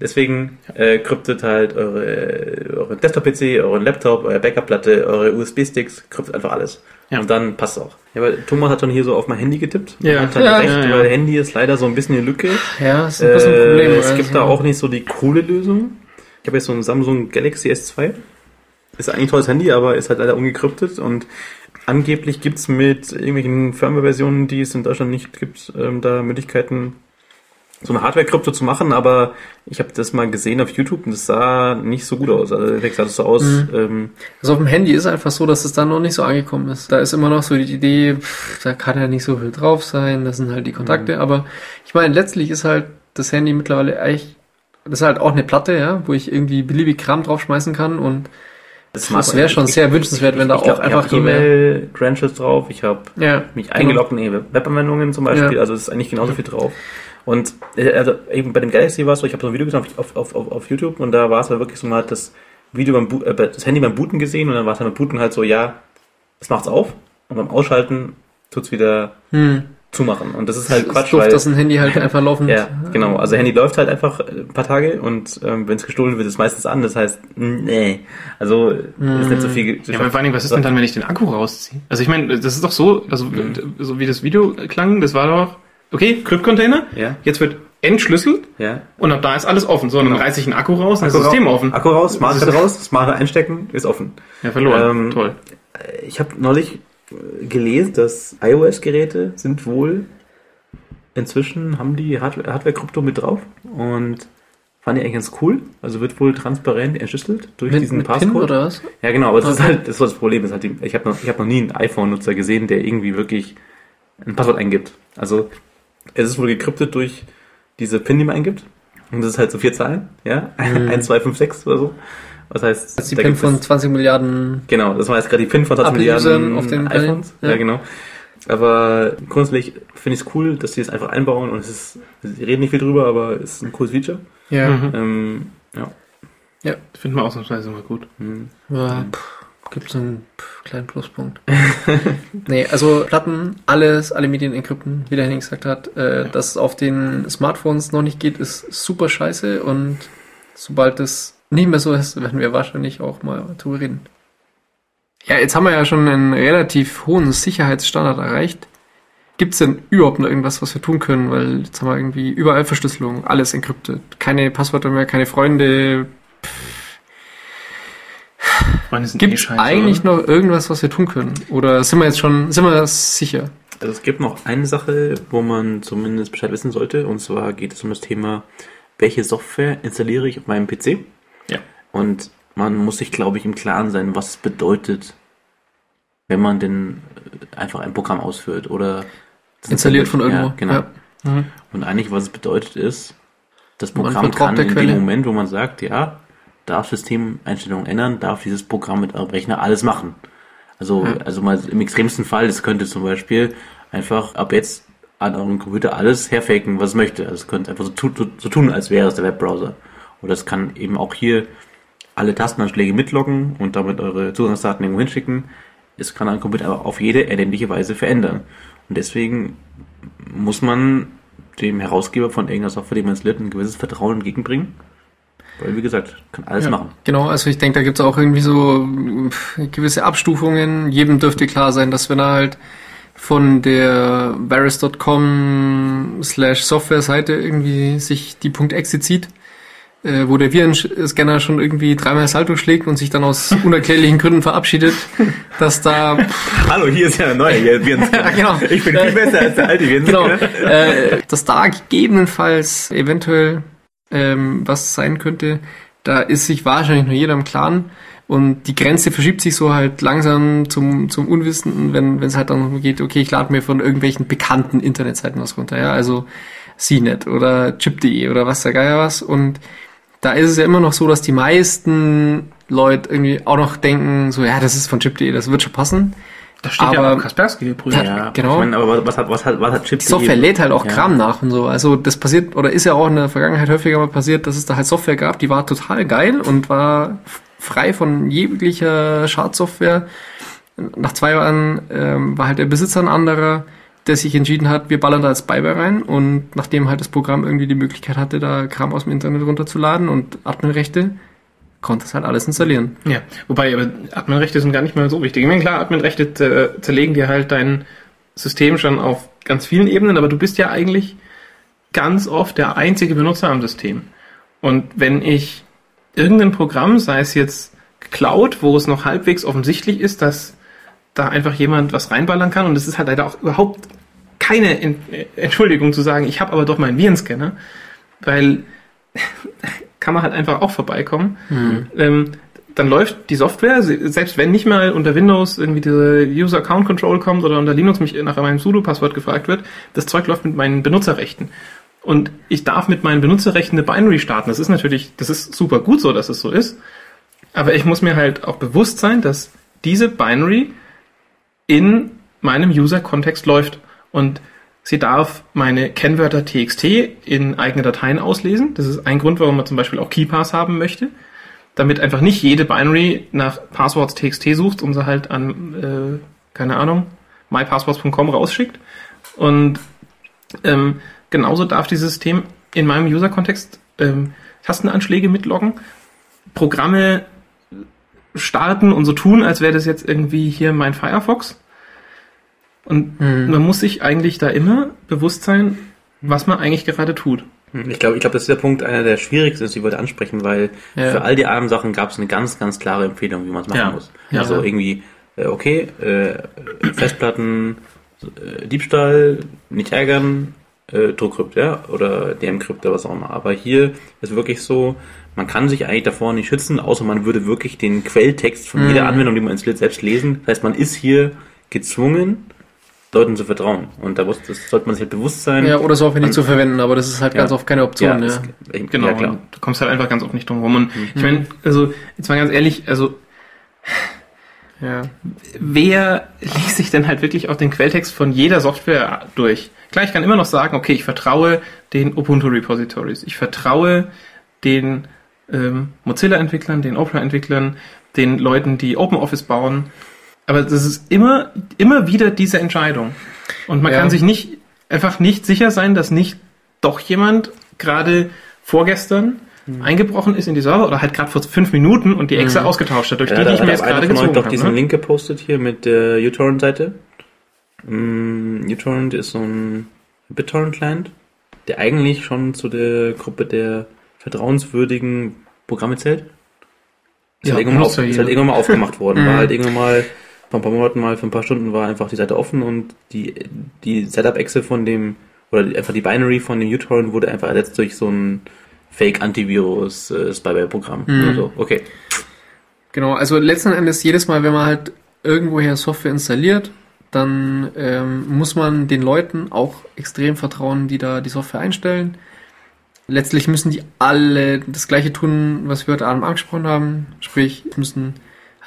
Deswegen äh, kryptet halt eure, eure Desktop-PC, euren Laptop, eure Backup-Platte, eure USB-Sticks, kryptet einfach alles. Ja. Und dann passt es auch. Ja, weil Thomas hat schon hier so auf mein Handy getippt. Ja. hat halt Ja, recht, ja, ja. weil Handy ist leider so ein bisschen eine Lücke. Ja, ist ein bisschen ein Äh, Problem. es also. gibt da auch nicht so die coole Lösung. Ich habe jetzt so ein Samsung Galaxy S2. Ist eigentlich ein tolles Handy, aber ist halt leider ungekryptet und angeblich gibt's mit irgendwelchen Firmware-Versionen, die es in Deutschland nicht gibt, ähm, da Möglichkeiten, so eine Hardware-Krypto zu machen, aber ich habe das mal gesehen auf YouTube und das sah nicht so gut aus. Also direkt sah das so aus, Mhm. ähm, Also auf dem Handy ist einfach so, dass es da noch nicht so angekommen ist. Da ist immer noch so die Idee, pff, da kann ja nicht so viel drauf sein, das sind halt die Kontakte, aber ich meine, letztlich ist halt das Handy mittlerweile eigentlich, das ist halt auch eine Platte, ja, wo ich irgendwie beliebig Kram draufschmeißen kann und das, Das wäre schon sehr wünschenswert, wenn da ich glaub, auch ich einfach so eine- E-Mail-Credentials drauf, ich habe ja, mich eingeloggt in ihre Webanwendungen zum Beispiel, Ja. also es ist eigentlich genauso viel drauf. Und äh, also eben bei dem Galaxy war es so, ich habe so ein Video gesehen auf, auf, auf, auf YouTube und da war es halt wirklich so, man hat das Video beim Bo äh, das Handy beim Booten gesehen und dann war es halt beim Booten halt so, ja, es macht's auf und beim Ausschalten tut's wieder hm. Zumachen. Und das ist halt ist Quatsch, doof, weil dass ein Handy halt einfach laufend. ja, genau. Also Handy läuft halt einfach ein paar Tage und ähm, wenn es gestohlen wird, ist es meistens an. Das heißt, nee. Also ist nicht so viel. Ja, aber vor allen Dingen, was ist denn dann, wenn ich den Akku rausziehe? Also ich meine, das ist doch so, also Mhm. so wie das Video klang, das war doch, okay, Crypt-Container, Ja. jetzt wird entschlüsselt Ja. und ab da ist alles offen. So, und dann Genau. reiße ich einen Akku raus das Akku System raus, offen. Akku raus, Smart Das ist- raus, Smart einstecken, ist offen. Ja, verloren. Ähm, Toll. Ich habe neulich äh, gelesen, dass iOS-Geräte sind wohl inzwischen haben die Hardware- Hardware-Krypto mit drauf und fand ich eigentlich ganz cool. Also wird wohl transparent entschlüsselt durch Mit, diesen mit PIN Passcode. oder was? Ja, genau, aber das ist Okay. halt, das war das Problem. Ist halt ich habe noch, ich hab noch nie einen iPhone-Nutzer gesehen, der irgendwie wirklich ein Passwort eingibt. Also es ist wohl gekryptet durch diese PIN, die man eingibt. Und das ist halt so vier Zahlen, ja? 1, 2, 5, 6 oder so. Was heißt, Das ist die da PIN von es- 20 Milliarden. Genau, das war jetzt gerade die PIN von 20 Apple-Usern Milliarden auf den iPhones. Ja. ja. genau. Aber grundsätzlich finde ich es cool, dass sie es einfach einbauen und es ist, sie reden nicht viel drüber, aber es ist ein cooles Feature. Ja. Mhm. Ähm, ja. Finden wir ausnahmsweise mal gut. Hm. Ja, gibt es einen pff, kleinen Pluspunkt. nee, also Platten, alles, alle Medien encrypten, wie der Henning gesagt hat. Äh, Dass es auf den Smartphones noch nicht geht, ist super scheiße und sobald es nicht mehr so ist, werden wir wahrscheinlich auch mal drüber reden. Ja, jetzt haben wir ja schon einen relativ hohen Sicherheitsstandard erreicht. Gibt es denn überhaupt noch irgendwas, was wir tun können? Weil jetzt haben wir irgendwie überall Verschlüsselung, alles encryptet. Keine Passwörter mehr, keine Freunde, Gibt es scheiße, eigentlich oder? noch irgendwas, was wir tun können? Oder sind wir jetzt schon, sind wir sicher? Also es gibt noch eine Sache, wo man zumindest Bescheid wissen sollte, und zwar geht es um das Thema, welche Software installiere ich auf meinem PC? Und man muss sich, glaube ich, im Klaren sein, was es bedeutet, wenn man denn äh, einfach ein Programm ausführt oder Installiert von irgendwo. Ja, genau. Ja. Mhm. Und eigentlich, was es bedeutet, ist, das Programm kann der in Quelle. dem Moment, wo man sagt, ja, darf Systemeinstellungen ändern, darf dieses Programm mit eurem Rechner alles machen. Also, Ja. also mal im extremsten Fall, es könnte zum Beispiel einfach ab jetzt an eurem Computer alles herfaken, was es möchte. Also es könnte einfach so, tu, so tun, als wäre es der Webbrowser. Oder es kann eben auch hier alle Tastenanschläge mitloggen und damit eure Zugangsdaten irgendwo hinschicken. Es kann ein Computer aber auf jede erdenkliche Weise verändern. Und deswegen muss man dem Herausgeber von irgendeiner Software, die man installiert, ein gewisses Vertrauen entgegenbringen. Weil, wie gesagt, kann alles Ja. machen. Genau, also ich denke, da gibt es auch irgendwie so gewisse Abstufungen. Jedem dürfte klar sein, dass wenn er halt von der varus.com slash Software-Seite irgendwie sich die .exe zieht, äh, wo der Virenscanner schon irgendwie dreimal Salto schlägt und sich dann aus unerklärlichen Gründen verabschiedet, dass da Hallo, hier ist ja ein neuer Virenscanner. Genau. Ich bin viel besser als der alte genau, Virenscanner. äh, dass da gegebenenfalls eventuell ähm, was sein könnte, da ist sich wahrscheinlich nur jeder im Klaren. Und die Grenze verschiebt sich so halt langsam zum, zum Unwissenden, wenn wenn es halt dann geht, okay, ich lade mir von irgendwelchen bekannten Internetseiten was runter, ja, also CNET oder Chip.de oder was der Geier was. Und da ist es ja immer noch so, dass die meisten Leute irgendwie auch noch denken, so, ja, das ist von Chip.de, das wird schon passen. Das steht ja Aber- auch Kaspersky geprüft. Ja, genau. Ich meine, aber was hat, was hat, was hat Chip Die Software lädt halt auch Ja. Kram nach und so. Also das passiert oder ist ja auch in der Vergangenheit häufiger mal passiert, dass es da halt Software gab, die war total geil und war frei von jeglicher Schadsoftware. Nach zwei Jahren ähm, war halt der Besitzer ein anderer, der sich entschieden hat, wir ballern da jetzt Spyware rein und nachdem halt das Programm irgendwie die Möglichkeit hatte, da Kram aus dem Internet runterzuladen und Adminrechte, konnte es halt alles installieren. Ja, wobei aber Adminrechte sind gar nicht mal so wichtig. Ich meine, klar, Adminrechte zerlegen dir halt dein System schon auf ganz vielen Ebenen, aber du bist ja eigentlich ganz oft der einzige Benutzer am System. Und wenn ich irgendein Programm, sei es jetzt Cloud, wo es noch halbwegs offensichtlich ist, dass da einfach jemand was reinballern kann und es ist halt leider auch überhaupt keine En- Entschuldigung zu sagen, ich habe aber doch meinen Virenscanner, weil kann man halt einfach auch vorbeikommen ähm, dann läuft die Software, se- selbst wenn nicht mal unter Windows irgendwie diese User Account Control kommt oder unter Linux mich nach meinem sudo-Passwort gefragt wird, das Zeug läuft mit meinen Benutzerrechten. Und ich darf mit meinen Benutzerrechten eine Binary starten. Das ist natürlich, das ist super gut so, dass es so ist. Aber ich muss mir halt auch bewusst sein, dass diese Binary in meinem User-Kontext läuft. Und sie darf meine Kennwörter TXT in eigene Dateien auslesen. Das ist ein Grund, warum man zum Beispiel auch KeyPass haben möchte. Damit einfach nicht jede Binary nach Passworts TXT sucht und sie halt an, äh, keine Ahnung, mypasswords.com rausschickt. Und ähm, genauso darf dieses System in meinem User-Kontext ähm, Tastenanschläge mitloggen, Programme starten und so tun, als wäre das jetzt irgendwie hier mein Firefox. Und Hm. man muss sich eigentlich da immer bewusst sein, was man eigentlich gerade tut. Ich glaube, ich glaube, das ist der Punkt, einer der schwierigsten ist, die wir heute ansprechen, weil Ja. für all die anderen Sachen gab es eine ganz, ganz klare Empfehlung, wie man es machen Ja. muss. Ja. Also irgendwie, äh, okay, äh, Festplatten, äh, Diebstahl, nicht ärgern, äh, Druckcrypt, ja, oder DM-Crypt oder was auch immer. Aber hier ist wirklich so, man kann sich eigentlich davor nicht schützen, außer man würde wirklich den Quelltext von jeder Mhm. Anwendung, die man installiert, selbst lesen. Das heißt, man ist hier gezwungen, Leuten zu vertrauen. Und da muss, das sollte man sich halt bewusst sein. Ja, oder Software nicht zu verwenden, aber das ist halt Ja. ganz oft keine Option. Ja, das- Genau, ja, klar. und du kommst halt einfach ganz oft nicht drum rum. Und Mhm. ich meine, also, jetzt mal ganz ehrlich, also, ja. wer liest sich denn halt wirklich auch den Quelltext von jeder Software durch? Klar, ich kann immer noch sagen, okay, ich vertraue den Ubuntu Repositories, ich vertraue den ähm, Mozilla-Entwicklern, den Opera-Entwicklern, den Leuten, die OpenOffice bauen. Aber das ist immer, immer wieder diese Entscheidung. Und man Ja. kann sich nicht, einfach nicht sicher sein, dass nicht doch jemand gerade vorgestern Mhm. eingebrochen ist in die Server oder halt gerade vor fünf Minuten und die Exe ausgetauscht hat, durch Ja, die, die ich mir jetzt gerade von euch gezogen doch habe. diesen Ne? Link gepostet hier mit der uTorrent-Seite. Mm, uTorrent ist so ein BitTorrent-Client, der eigentlich schon zu der Gruppe der vertrauenswürdigen Programme zählt. Ist, Ja, halt, irgendwann auf, ist halt irgendwann mal aufgemacht worden. War halt irgendwann mal, vor ein paar Monaten mal, für ein paar Stunden war einfach die Seite offen und die, die Setup-Exe von dem, oder einfach die Binary von dem uTorrent wurde einfach ersetzt durch so ein Fake-Antivirus-Spyware-Programm. Mhm. Also, okay. Genau, also letzten Endes jedes Mal, wenn man halt irgendwoher Software installiert, dann ähm, muss man den Leuten auch extrem vertrauen, die da die Software einstellen. Letztlich müssen die alle das gleiche tun, was wir heute Abend angesprochen haben. Sprich, es müssen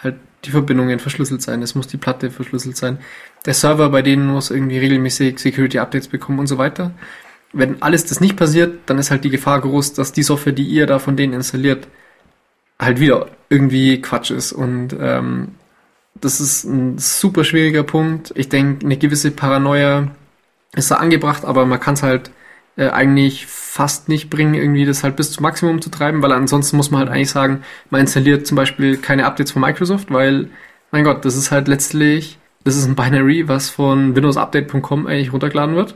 halt die Verbindungen verschlüsselt sein, es muss die Platte verschlüsselt sein. Der Server bei denen muss irgendwie regelmäßig Security Updates bekommen und so weiter. Wenn alles das nicht passiert, dann ist halt die Gefahr groß, dass die Software, die ihr da von denen installiert, halt wieder irgendwie Quatsch ist. Und ähm, das ist ein super schwieriger Punkt. Ich denke, eine gewisse Paranoia ist da angebracht, aber man kann es halt äh, eigentlich fast nicht bringen, irgendwie das halt bis zum Maximum zu treiben, weil ansonsten muss man halt eigentlich sagen, man installiert zum Beispiel keine Updates von Microsoft, weil, mein Gott, das ist halt letztlich, das ist ein Binary, was von windowsupdate.com eigentlich runtergeladen wird.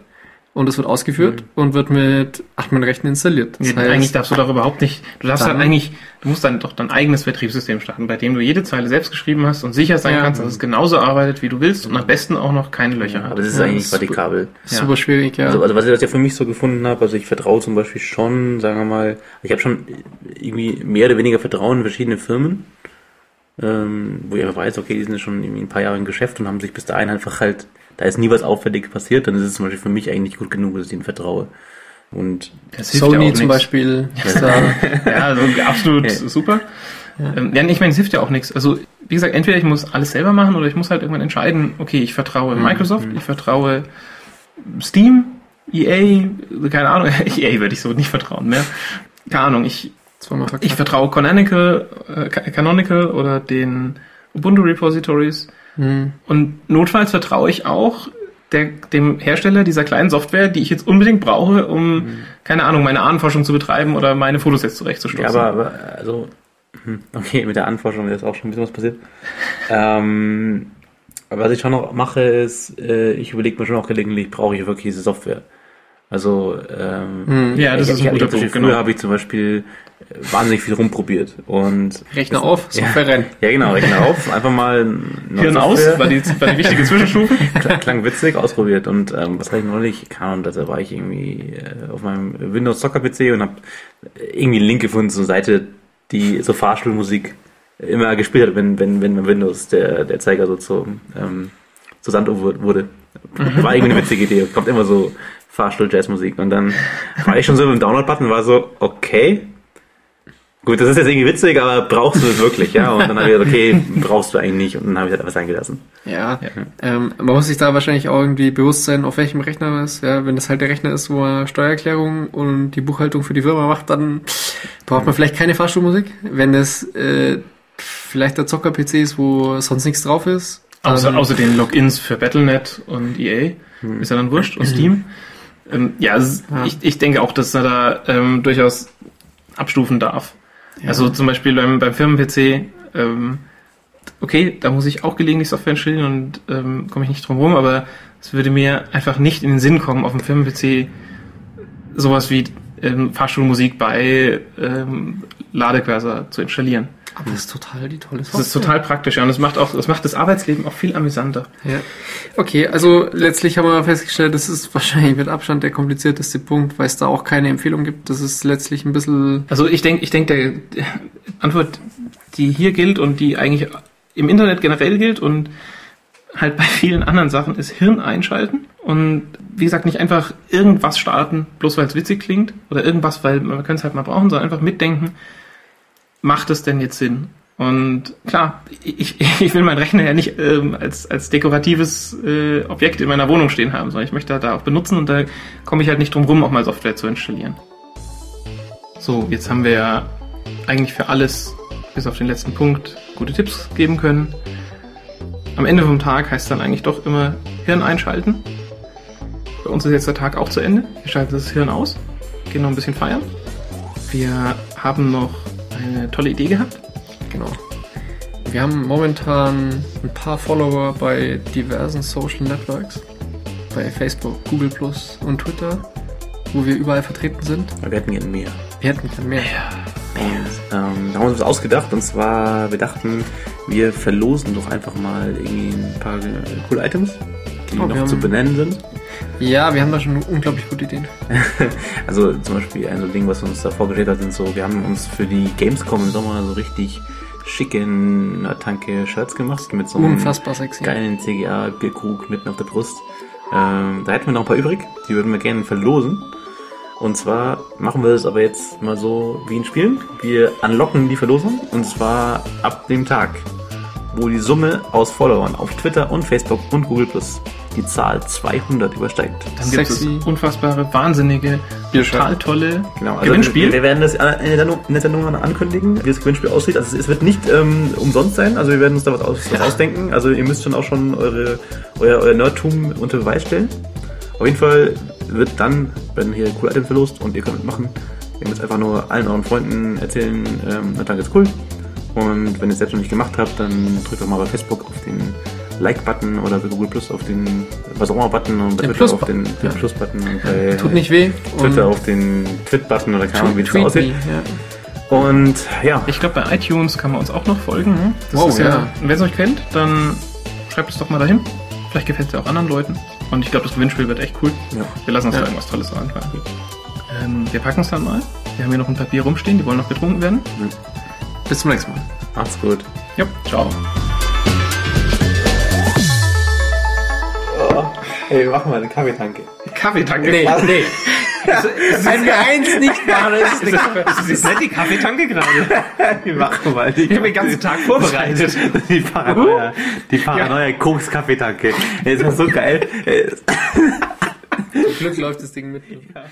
Und das wird ausgeführt und wird mit Admin-Rechten installiert. Das Nee, heißt, eigentlich darfst du doch überhaupt nicht. Du darfst Dann- halt eigentlich, du musst dann doch dein eigenes Betriebssystem starten, bei dem du jede Zeile selbst geschrieben hast und sicher sein Ja. kannst, dass es genauso arbeitet, wie du willst und am besten auch noch keine Löcher Aber hat. das ist Ja, eigentlich super. praktikabel. super schwierig, ja. Also, also was ich das ja für mich so gefunden habe, also ich vertraue zum Beispiel schon, sagen wir mal, ich habe schon irgendwie mehr oder weniger Vertrauen in verschiedene Firmen, ähm, wo einfach weiß, okay, die sind ja schon irgendwie ein paar Jahre im Geschäft und haben sich bis dahin einfach halt, da ist nie was Auffälliges passiert, dann ist es zum Beispiel für mich eigentlich gut genug, dass ich ihnen vertraue. Und Das ja Sony auch zum. Beispiel ist da, Ja, also absolut Ja. super. Ähm, Ja, ich meine, es hilft ja auch nichts. Also, wie gesagt, entweder ich muss alles selber machen oder ich muss halt irgendwann entscheiden, okay, ich vertraue Microsoft, ich vertraue Steam, EA, keine Ahnung, EA würde ich so nicht vertrauen mehr. Keine Ahnung, ich, zweimal ich verkackt. vertraue Canonical, äh, Ca- Canonical oder den Ubuntu Repositories. Hm. Und notfalls vertraue ich auch der, dem Hersteller dieser kleinen Software, die ich jetzt unbedingt brauche, um, keine Ahnung, meine Ahnenforschung zu betreiben oder meine Fotos jetzt zurechtzustoßen. Ja, aber, aber also, hm, okay, mit der Anforschung ist auch schon ein bisschen was passiert. ähm, was ich schon noch mache, ist, äh, ich überlege mir schon auch gelegentlich, brauche ich wirklich diese Software? Also, ähm, Hm. Ja, das ich, ist ein guter ich, Früher Punkt, genau. habe ich zum Beispiel äh, wahnsinnig viel rumprobiert und Rechner auf, Software rein. ja genau, Rechner auf, einfach mal Hirn aus, war die, war die wichtige Zwischenstufe. Klang, klang witzig, ausprobiert. Und ähm, was habe ich neulich? Keine Ahnung, da war ich irgendwie äh, auf meinem Windows Soccer PC und habe irgendwie einen Link gefunden zur Seite, die so Fahrstuhlmusik immer gespielt hat, wenn, wenn, wenn Windows der, der Zeiger so zu, ähm, zu Sanduhr wurde. War irgendwie eine witzige Idee. Kommt immer so Fahrstuhl-Jazzmusik. Und dann war ich schon so mit dem Download-Button war so, okay. Gut, das ist jetzt irgendwie witzig, aber brauchst du es wirklich, ja? Und dann habe ich gesagt, okay, brauchst du eigentlich nicht. Und dann habe ich halt einfach sein gelassen. Ja, ähm, man muss sich da wahrscheinlich auch irgendwie bewusst sein, auf welchem Rechner man ist. Ja, wenn das halt der Rechner ist, wo man Steuererklärung und die Buchhaltung für die Firma macht, dann braucht man vielleicht keine Fahrstuhlmusik. Wenn das äh, vielleicht der Zocker-PC ist, wo sonst nichts drauf ist. Außer, außer den Logins für Battle.net und EA. Ist ja dann wurscht. Und Steam. Ähm, ja, Ja. Ich, ich denke auch, dass er da ähm, durchaus abstufen darf. Ja. Also zum Beispiel beim, beim Firmen-PC, ähm, okay, da muss ich auch gelegentlich Software installieren und ähm, komme ich nicht drum rum, aber es würde mir einfach nicht in den Sinn kommen, auf dem Firmen-PC sowas wie ähm, Fahrstuhlmusik bei ähm, Ladequasar zu installieren. Aber das ist total die tolle Das ist total praktisch ja, und es macht auch, es macht das Arbeitsleben auch viel amüsanter. Ja. Okay, also letztlich haben wir festgestellt, das ist wahrscheinlich mit Abstand der komplizierteste Punkt, weil es da auch keine Empfehlung gibt. Das ist letztlich ein bisschen. Also ich denke, ich denke, der Antwort, die hier gilt und die eigentlich im Internet generell gilt und halt bei vielen anderen Sachen ist Hirn einschalten und wie gesagt nicht einfach irgendwas starten, bloß weil es witzig klingt oder irgendwas, weil man kann es halt mal brauchen, sondern einfach mitdenken, macht es denn jetzt Sinn? Und klar, ich, ich will meinen Rechner ja nicht ähm, als, als dekoratives äh, Objekt in meiner Wohnung stehen haben, sondern ich möchte da auch benutzen und da komme ich halt nicht drum rum, auch mal Software zu installieren. So, jetzt haben wir ja eigentlich für alles, bis auf den letzten Punkt, gute Tipps geben können. Am Ende vom Tag heißt dann eigentlich doch immer Hirn einschalten. Bei uns ist jetzt der Tag auch zu Ende. Wir schalten das Hirn aus, gehen noch ein bisschen feiern. Wir haben noch eine tolle Idee gehabt. Genau. Wir haben momentan ein paar Follower bei diversen Social Networks. Bei Facebook, Google Plus und Twitter, wo wir überall vertreten sind. Wir hätten gerne mehr. Wir hätten gern mehr. Ähm, da haben wir uns ausgedacht und zwar, wir dachten, wir verlosen doch einfach mal irgendwie ein paar coole Items, die Oh, noch zu benennen sind. Ja, wir haben da schon unglaublich gute Ideen. Also zum Beispiel ein so Ding, was uns da vorgestellt hat, sind so, wir haben uns für die Gamescom im Sommer so richtig schicken Tanke Shirts gemacht mit so einem Unfassbar sexy. geilen CGA Bierkrug mitten auf der Brust. Ähm, da hätten wir noch ein paar übrig, die würden wir gerne verlosen. Und zwar machen wir es aber jetzt mal so wie in Spielen. Wir unlocken die Verlosung und zwar ab dem Tag, wo die Summe aus Followern auf Twitter und Facebook und Google Plus die Zahl 200 übersteigt. Dann gibt es unfassbare, wahnsinnige, total tolle Genau, also Gewinnspiel. Wir, wir werden das in der Sendung- in der Sendung ankündigen, wie das Gewinnspiel aussieht. Also es wird nicht ähm, umsonst sein, also wir werden uns da was, aus, was ausdenken. Also ihr müsst schon auch schon eure, euer, euer Nerdtum unter Beweis stellen. Auf jeden Fall wird dann, werden hier coole Items verlost und ihr könnt mitmachen. Ihr müsst einfach nur allen euren Freunden erzählen, ähm, na danke, ist cool. Und wenn ihr es selbst noch nicht gemacht habt, dann drückt doch mal bei Facebook auf den Like-Button oder bei Google Plus auf den was auch immer Button und bei Den Twitter auf Plus-Button, den, den ja. Plus-Button und bei Tut nicht weh. Twitter auf den Tweet-Button oder keine Ahnung, wie das aussieht. me, ja. Und ja, Ich glaube, bei iTunes kann man uns auch noch folgen. ne? Das Wow, ist ja, ja. Wer es euch kennt, dann schreibt es doch mal dahin. Vielleicht gefällt es ja auch anderen Leuten. Und ich glaube, das Gewinnspiel wird echt cool. Ja. Wir lassen uns Ja. da irgendwas Tolles einfallen. Ähm, wir packen es dann mal. Wir haben hier noch ein Papier rumstehen, die wollen noch getrunken werden. Bis zum nächsten Mal. macht's gut. Ja, ciao. Hey, wir machen mal eine Kaffeetanke. Kaffeetanke. Nee, nee. Wenn wir eins nicht machen, ist es Das ist nicht die Kaffeetanke gerade. Wir machen mal die, Ich habe den ganzen Tag vorbereitet. die Paranoia, die Paranoia Koks-Kaffeetanke. Ey, Ist das so geil? Ey, Zum Glück läuft das Ding mit. Ja.